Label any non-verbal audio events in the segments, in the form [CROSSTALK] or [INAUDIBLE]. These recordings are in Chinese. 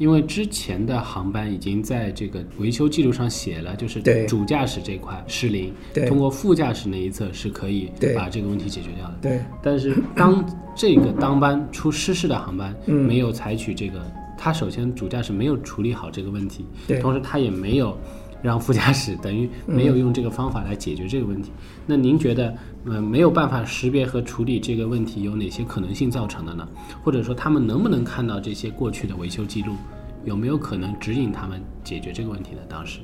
因为之前的航班已经在这个维修记录上写了，就是主驾驶这块失灵，通过副驾驶那一侧是可以把这个问题解决掉的。对。但是当这个当班出失事的航班嗯。没有采取这个，他首先主驾驶没有处理好这个问题，同时他也没有让副驾驶 [LAUGHS] 等于没有用这个方法来解决这个问题。那您觉得，呃，没有办法识别和处理这个问题有哪些可能性造成的呢？或者说他们能不能看到这些过去的维修记录？有没有可能指引他们解决这个问题呢？当时，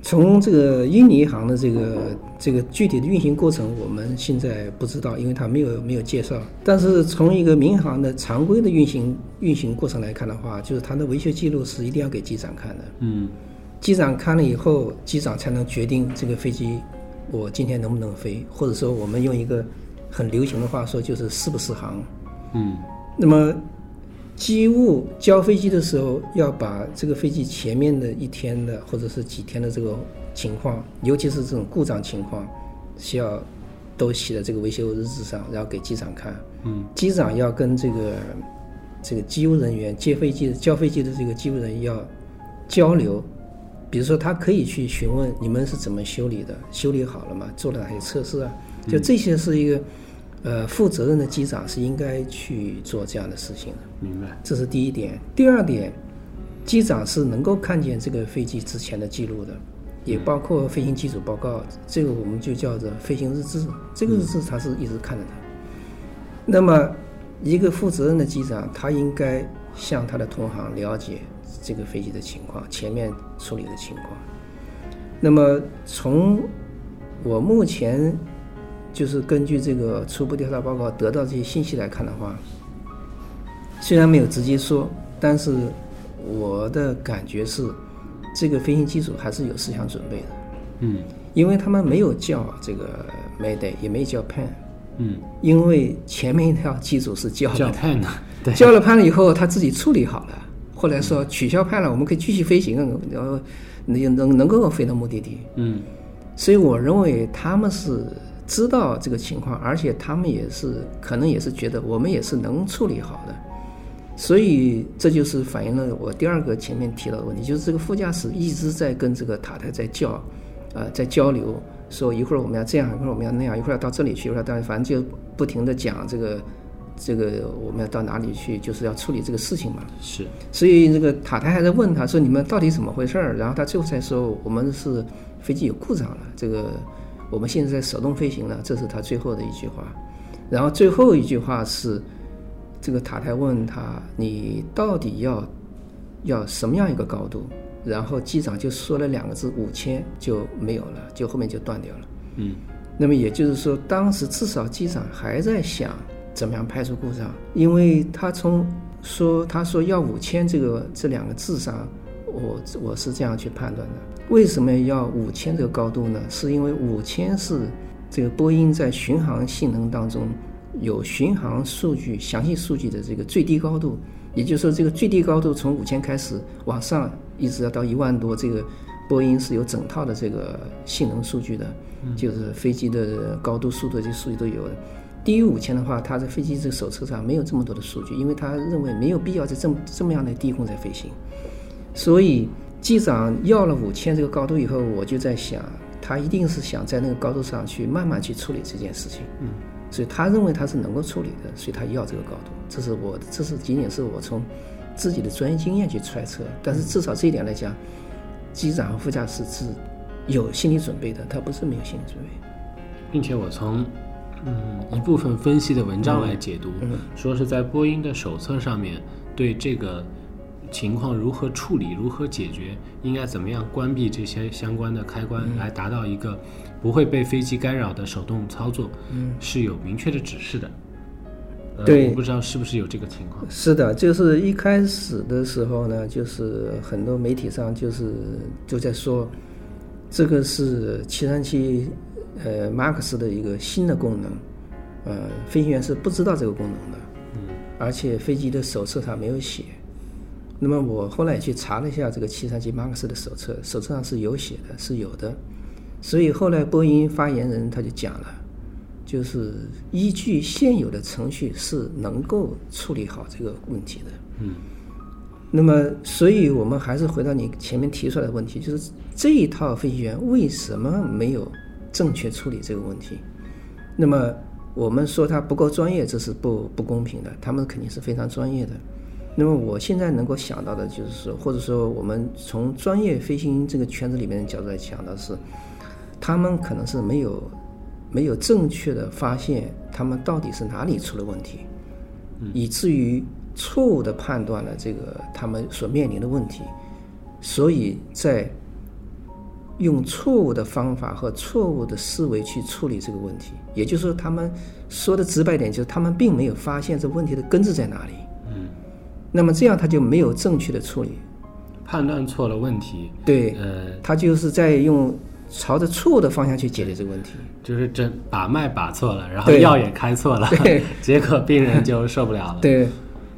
从这个印尼航的这个这个具体的运行过程，我们现在不知道，因为它没有没有介绍。但是从一个民航的常规的运行运行过程来看的话，就是它的维修记录是一定要给机长看的。嗯机长看了以后，机长才能决定这个飞机我今天能不能飞，或者说我们用一个很流行的话说，就是适不适航。嗯那么，机务交飞机的时候，要把这个飞机前面的一天的或者是几天的这个情况，尤其是这种故障情况，需要都写在这个维修日志上，然后给机长看。嗯机长要跟这个这个机务人员接飞机的交飞机的这个机务人员要交流，比如说他可以去询问你们是怎么修理的，修理好了吗？做了哪些测试啊？就这些是一个呃负责任的机长是应该去做这样的事情的。明白。这是第一点。第二点，机长是能够看见这个飞机之前的记录的，也包括飞行机组报告，这个我们就叫做飞行日志。这个日志他是一直看着的。那么，一个负责任的机长，他应该向他的同行了解这个飞机的情况，前面处理的情况。那么从我目前就是根据这个初步调查报告得到这些信息来看的话，虽然没有直接说，但是我的感觉是，这个飞行机组还是有思想准备的，嗯因为他们没有叫这个 Mayday，也没叫 Pan，嗯，因为前面一条机组是叫叫的，判呢？[LAUGHS] 对，交了判了以后，他自己处理好了，后来说取消判了，我们可以继续飞行，然后能能能够飞到目的地。嗯。所以我认为他们是知道这个情况，而且他们也是可能也是觉得我们也是能处理好的，所以这就是反映了我第二个前面提到的问题，就是这个副驾驶一直在跟这个塔台在叫，呃，在交流，说一会儿我们要这样，一会儿我们要那样，一会儿要到这里去，一会儿要到，反正就不停的讲这个这个我们要到哪里去，就是要处理这个事情嘛。是所以这个塔台还在问他说：“你们到底怎么回事儿？”然后他最后才说：“我们是飞机有故障了，这个我们现在在手动飞行了。”这是他最后的一句话。然后最后一句话是，这个塔台问他：“你到底要要什么样一个高度？”然后机长就说了两个字：“五千”，就没有了，就后面就断掉了。嗯那么也就是说，当时至少机长还在想怎么样排除故障，因为他从说他说要五千这个这两个字上，我我是这样去判断的。为什么要五千这个高度呢？是因为五千是这个波音在巡航性能当中有巡航数据详细数据的这个最低高度，也就是说这个最低高度从五千开始往上，一直要到一万多，这个波音是有整套的这个性能数据的。就是飞机的高度、速度这些数据都有的。低于五千的话，它在飞机这个手册上没有这么多的数据，因为他认为没有必要在这么这么样的低空在飞行。所以机长要了五千这个高度以后，我就在想，他一定是想在那个高度上去慢慢去处理这件事情。嗯，所以他认为他是能够处理的，所以他要这个高度。这是我，这是仅仅是我从自己的专业经验去揣测，但是至少这一点来讲，机长和副驾驶是有心理准备的，他不是没有心理准备。并且我从嗯一部分分析的文章来解读，嗯说是在波音的手册上面对这个情况如何处理、如何解决，应该怎么样关闭这些相关的开关，来达到一个不会被飞机干扰的手动操作，嗯是有明确的指示的。呃对我不知道是不是有这个情况。是的，就是一开始的时候呢，就是很多媒体上就是就在说，这个是七三七呃 MAX 的一个新的功能，呃，飞行员是不知道这个功能的，嗯，而且飞机的手册上没有写。那么我后来也去查了一下这个七三七 MAX 的手册，手册上是有写的，是有的。所以后来波音发言人他就讲了，就是依据现有的程序是能够处理好这个问题的。嗯。那么，所以我们还是回到你前面提出来的问题，就是这一套飞行员为什么没有正确处理这个问题？那么我们说他不够专业，这是不不公平的，他们肯定是非常专业的。那么我现在能够想到的就是说，或者说我们从专业飞行这个圈子里面的角度来讲的是，他们可能是没有没有正确的发现他们到底是哪里出了问题，以至于错误的判断了这个他们所面临的问题，所以在用错误的方法和错误的思维去处理这个问题。也就是说，他们说的直白点，就是他们并没有发现这问题的根子在哪里。嗯，那么这样他就没有正确的处理。判断错了问题，对，呃，他就是在用朝着错误的方向去解决这个问题。就是这把脉把错了，然后药也开错了对，[LAUGHS] 结果病人就受不了了。对，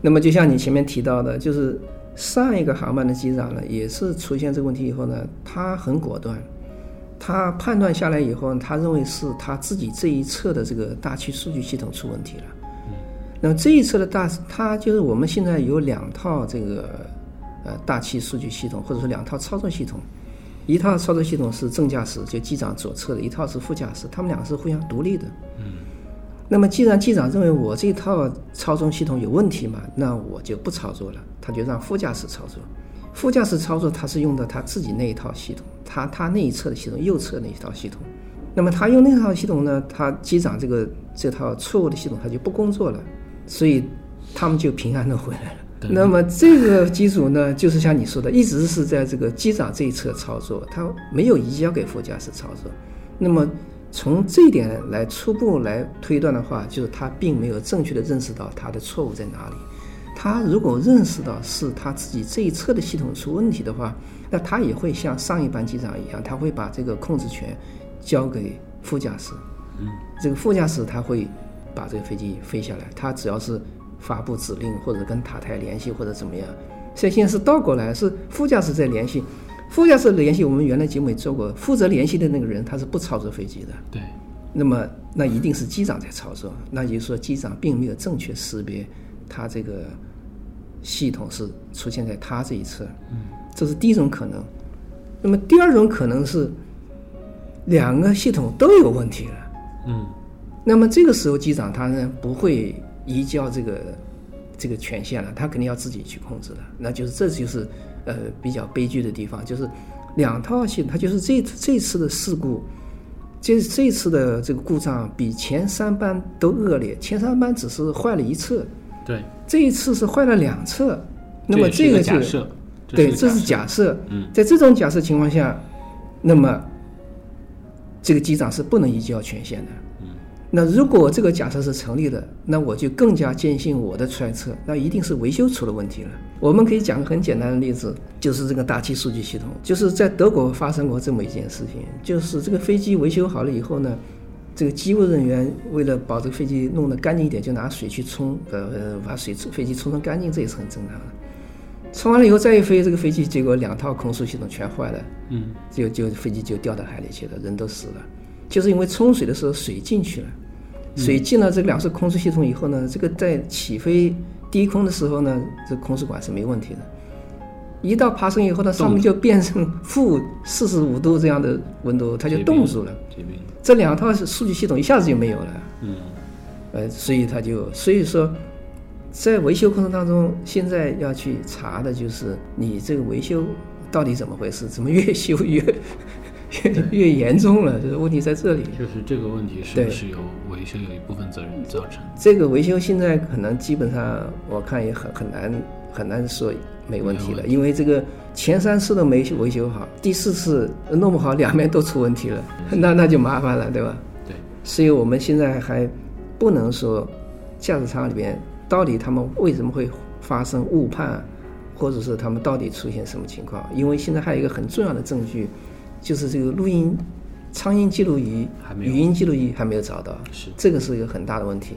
那么就像你前面提到的，就是上一个航班的机长呢，也是出现这个问题以后呢，他很果断，他判断下来以后，他认为是他自己这一侧的这个大气数据系统出问题了。嗯那么这一侧的大，它就是我们现在有两套这个呃大气数据系统，或者说两套操作系统。一套操作系统是正驾驶，就机长左侧的；一套是副驾驶，他们两个是互相独立的。嗯那么既然机长认为我这套操纵系统有问题嘛，那我就不操作了，他就让副驾驶操作。副驾驶操作他是用的他自己那一套系统，他他那一侧的系统，右侧那一套系统。那么他用那套系统呢，他机长这个这套错误的系统他就不工作了，所以他们就平安的回来了。那么这个机组呢，就是像你说的，一直是在这个机长这一侧操作，他没有移交给副驾驶操作。那么从这一点来初步来推断的话，就是他并没有正确的认识到他的错误在哪里。他如果认识到是他自己这一侧的系统出问题的话，那他也会像上一班机长一样，他会把这个控制权交给副驾驶。嗯，这个副驾驶他会把这个飞机飞下来，他只要是发布指令或者跟塔台联系或者怎么样。所以现在是倒过来，是副驾驶在联系。副驾驶联系，我们原来节目也做过，负责联系的那个人他是不操作飞机的。对，那么那一定是机长在操作，那也就是说机长并没有正确识别他这个系统是出现在他这一侧，嗯，这是第一种可能。那么第二种可能是两个系统都有问题了，嗯，那么这个时候机长他呢不会移交这个这个权限了，他肯定要自己去控制了。那就是这就是呃比较悲剧的地方，就是两套系统，它就是这这次的事故。这这次的这个故障比前三班都恶劣，前三班只是坏了一侧，对，这一次是坏了两侧。那么这个就一假设，对，这是假设。嗯，在这种假设情况下，那么这个机长是不能移交权限的。那如果这个假设是成立的，那我就更加坚信我的揣测，那一定是维修出了问题了。我们可以讲个很简单的例子，就是这个大气数据系统，就是在德国发生过这么一件事情，就是这个飞机维修好了以后呢，这个机务人员为了把这个飞机弄得干净一点，就拿水去冲，呃，把水飞机冲成干净，这也是很正常的。冲完了以后再一飞，这个飞机结果两套空速系统全坏了，嗯，就就飞机就掉到海里去了，人都死了，就是因为冲水的时候水进去了，水进了这个两次空速系统以后呢，这个在起飞低空的时候呢，这空气管是没问题的。一到爬升以后呢，上面就变成负四十五度这样的温度，它就冻住了。这两套数据系统一下子就没有了。嗯，呃，所以它就所以说，在维修过程当中，现在要去查的就是你这个维修到底怎么回事，怎么越修越越 [LAUGHS] 越严重了，就是问题在这里。就是这个问题是对不是由维修有一部分责任造成？这个维修现在可能基本上我看也很很难很难说没问题了，因为这个前三次都没维修好，第四次弄不好两边都出问题了，[LAUGHS] 那那就麻烦了，对吧？对，所以我们现在还不能说驾驶舱里边，到底他们为什么会发生误判，或者是他们到底出现什么情况？因为现在还有一个很重要的证据，就是这个录音苍蝇记录仪语音记录仪还没有找到，是这个是一个很大的问题。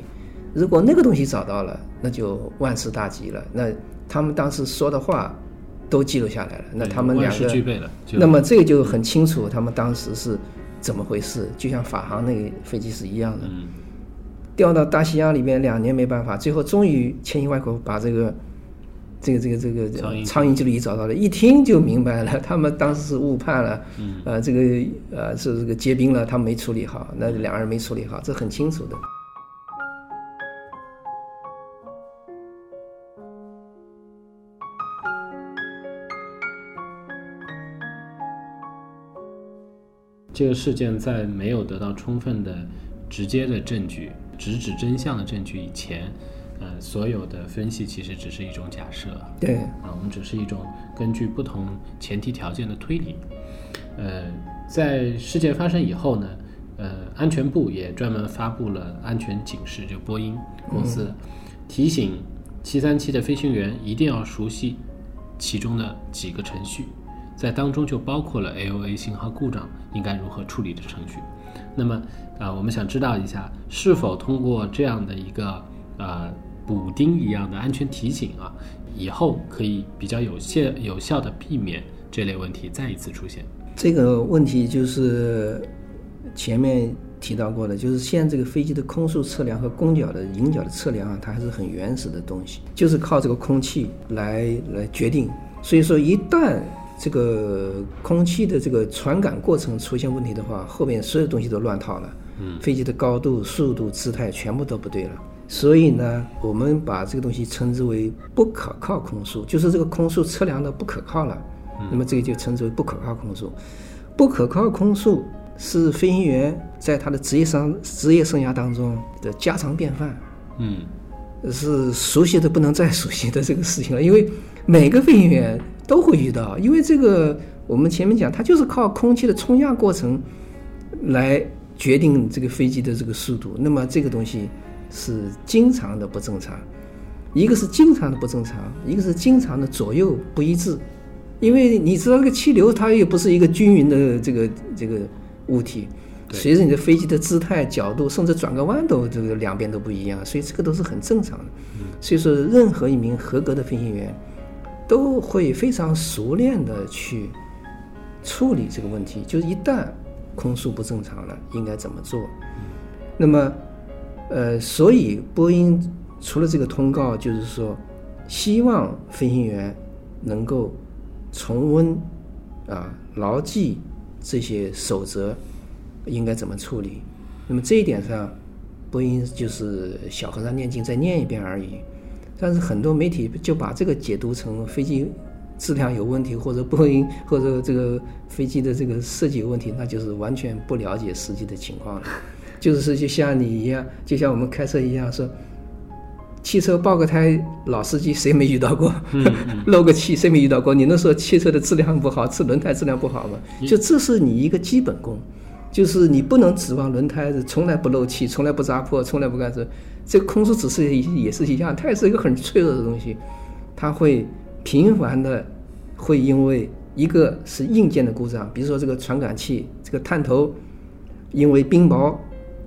如果那个东西找到了，那就万事大吉了。那他们当时说的话都记录下来了，那他们两个俱备了那么这个就很清楚，他们当时是怎么回事，就像法航那个飞机是一样的。嗯掉到大西洋里面两年没办法，最后终于千辛万苦把这个这个这个这个苍蝇记录仪找到了，一听就明白了，他们当时是误判了，嗯呃，这个呃是这个结冰了，他们没处理好，那两个人没处理好，这很清楚的。这个事件在没有得到充分的、直接的证据、直指真相的证据以前，呃，所有的分析其实只是一种假设。对，啊，我们只是一种根据不同前提条件的推理。呃，在事件发生以后呢，呃，安全部也专门发布了安全警示，就波音公司、提醒737的飞行员一定要熟悉其中的几个程序，在当中就包括了 AOA 信号故障应该如何处理的程序。那么啊、我们想知道一下，是否通过这样的一个呃补丁一样的安全提醒啊，以后可以比较有效有效的避免这类问题再一次出现。这个问题就是前面提到过的，就是现在这个飞机的空速测量和弓角的迎角的测量啊，它还是很原始的东西，就是靠这个空气来来决定。所以说，一旦这个空气的这个传感过程出现问题的话，后面所有东西都乱套了。嗯，飞机的高度、速度、姿态全部都不对了。所以呢，我们把这个东西称之为不可靠空速，就是这个空速测量的不可靠了。那么这个就称之为不可靠空速。不可靠空速是飞行员在他的职业生职业生涯当中的家常便饭，嗯，是熟悉的不能再熟悉的这个事情了。因为每个飞行员都会遇到，因为这个我们前面讲，它就是靠空气的冲压过程来决定这个飞机的这个速度。那么这个东西是经常的不正常，一个是经常的不正常，一个是经常的左右不一致。因为你知道这个气流它又不是一个均匀的这个这个物体，随着你的飞机的姿态、角度，甚至转个弯都这个两边都不一样，所以这个都是很正常的。所以说，任何一名合格的飞行员都会非常熟练的去处理这个问题，就是一旦空速不正常了，应该怎么做。那么，呃，所以波音除了这个通告，就是说，希望飞行员能够重温啊，牢记这些守则应该怎么处理。那么这一点上，波音就是小和尚念经再念一遍而已。但是很多媒体就把这个解读成飞机质量有问题，或者波音或者这个飞机的这个设计有问题，那就是完全不了解实际的情况了。就是说，就像你一样，就像我们开车一样，说汽车爆个胎，老司机谁没遇到过？[LAUGHS] 漏个气谁没遇到过？你能说汽车的质量不好，是轮胎质量不好吗？就这是你一个基本功，就是你不能指望轮胎是从来不漏气，从来不扎破，从来不干什么。这个空速指示也是一样，它也是一个很脆弱的东西，它会频繁的会因为一个是硬件的故障，比如说这个传感器这个探头因为冰雹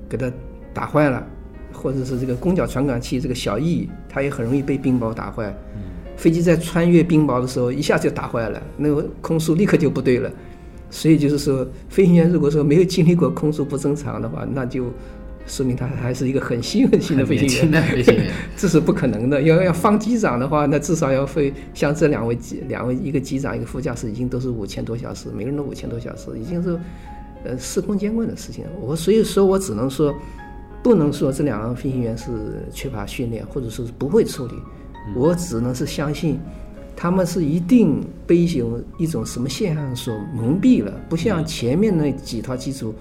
给它打坏了，或者是这个弓角传感器这个小翼它也很容易被冰雹打坏。飞机在穿越冰雹的时候一下就打坏了，那个空速立刻就不对了。所以就是说，飞行员如果说没有经历过空速不正常的话，那就说明他还是一个很新很新的飞行员。很年轻的飞行员，这是不可能的。要要放机长的话，那至少要飞像这两位机两位一个机长一个副驾驶，已经都是五千多小时，每个人都五千多小时，已经是呃司空见惯的事情。我所以说我只能说，不能说这两个飞行员是缺乏训练，或者说是不会处理，我只能是相信。他们是一定被一种一种什么现象所蒙蔽了，不像前面那几套机组，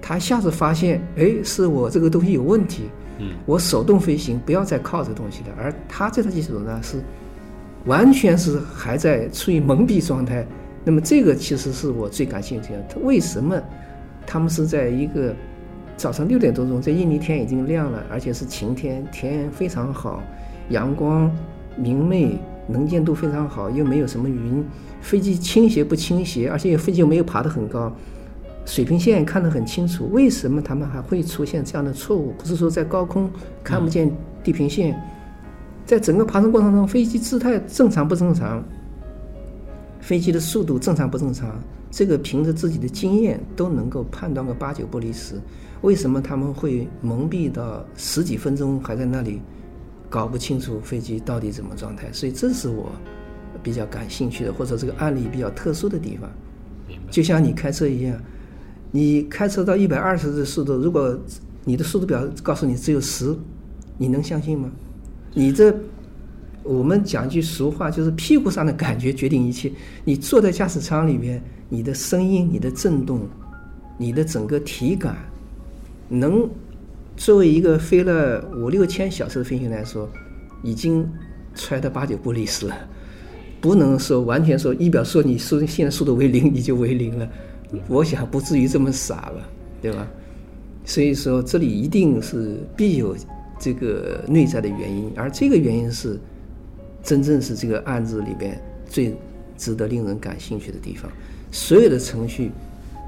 他一下次发现，哎，是我这个东西有问题，嗯，我手动飞行，不要再靠这个东西了。而他这套机组呢，是完全是还在处于蒙蔽状态。那么这个其实是我最感兴趣的，他为什么他们是在一个早上六点多钟，在印尼天已经亮了，而且是晴天，天非常好，阳光明媚，能见度非常好，又没有什么云，飞机倾斜不倾斜，而且飞机又没有爬得很高，水平线看得很清楚。为什么他们还会出现这样的错误？不是说在高空看不见地平线，在整个爬升过程中，飞机姿态正常不正常？飞机的速度正常不正常？这个凭着自己的经验都能够判断个八九不离十。为什么他们会蒙蔽到十几分钟还在那里搞不清楚飞机到底怎么状态？所以这是我比较感兴趣的，或者这个案例比较特殊的地方。就像你开车一样，你开车到一百二十的速度，如果你的速度表告诉你只有十，你能相信吗？你这。我们讲句俗话，就是屁股上的感觉决定一切。你坐在驾驶舱里面，你的声音、你的震动、你的整个体感，能作为一个飞了五六千小时的飞行员来说，已经揣得八九不离十了。不能说完全说仪表说你速现在速度为零，[LAUGHS] 你就为零了。我想不至于这么傻了，对吧？所以说这里一定是必有这个内在的原因，而这个原因是。真正是这个案子里边最值得令人感兴趣的地方。所有的程序，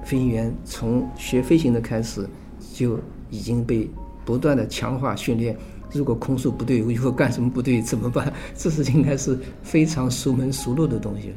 飞行员从学飞行的开始就已经被不断的强化训练。如果空速不对，如果干什么不对怎么办？这是应该是非常熟门熟路的东西了。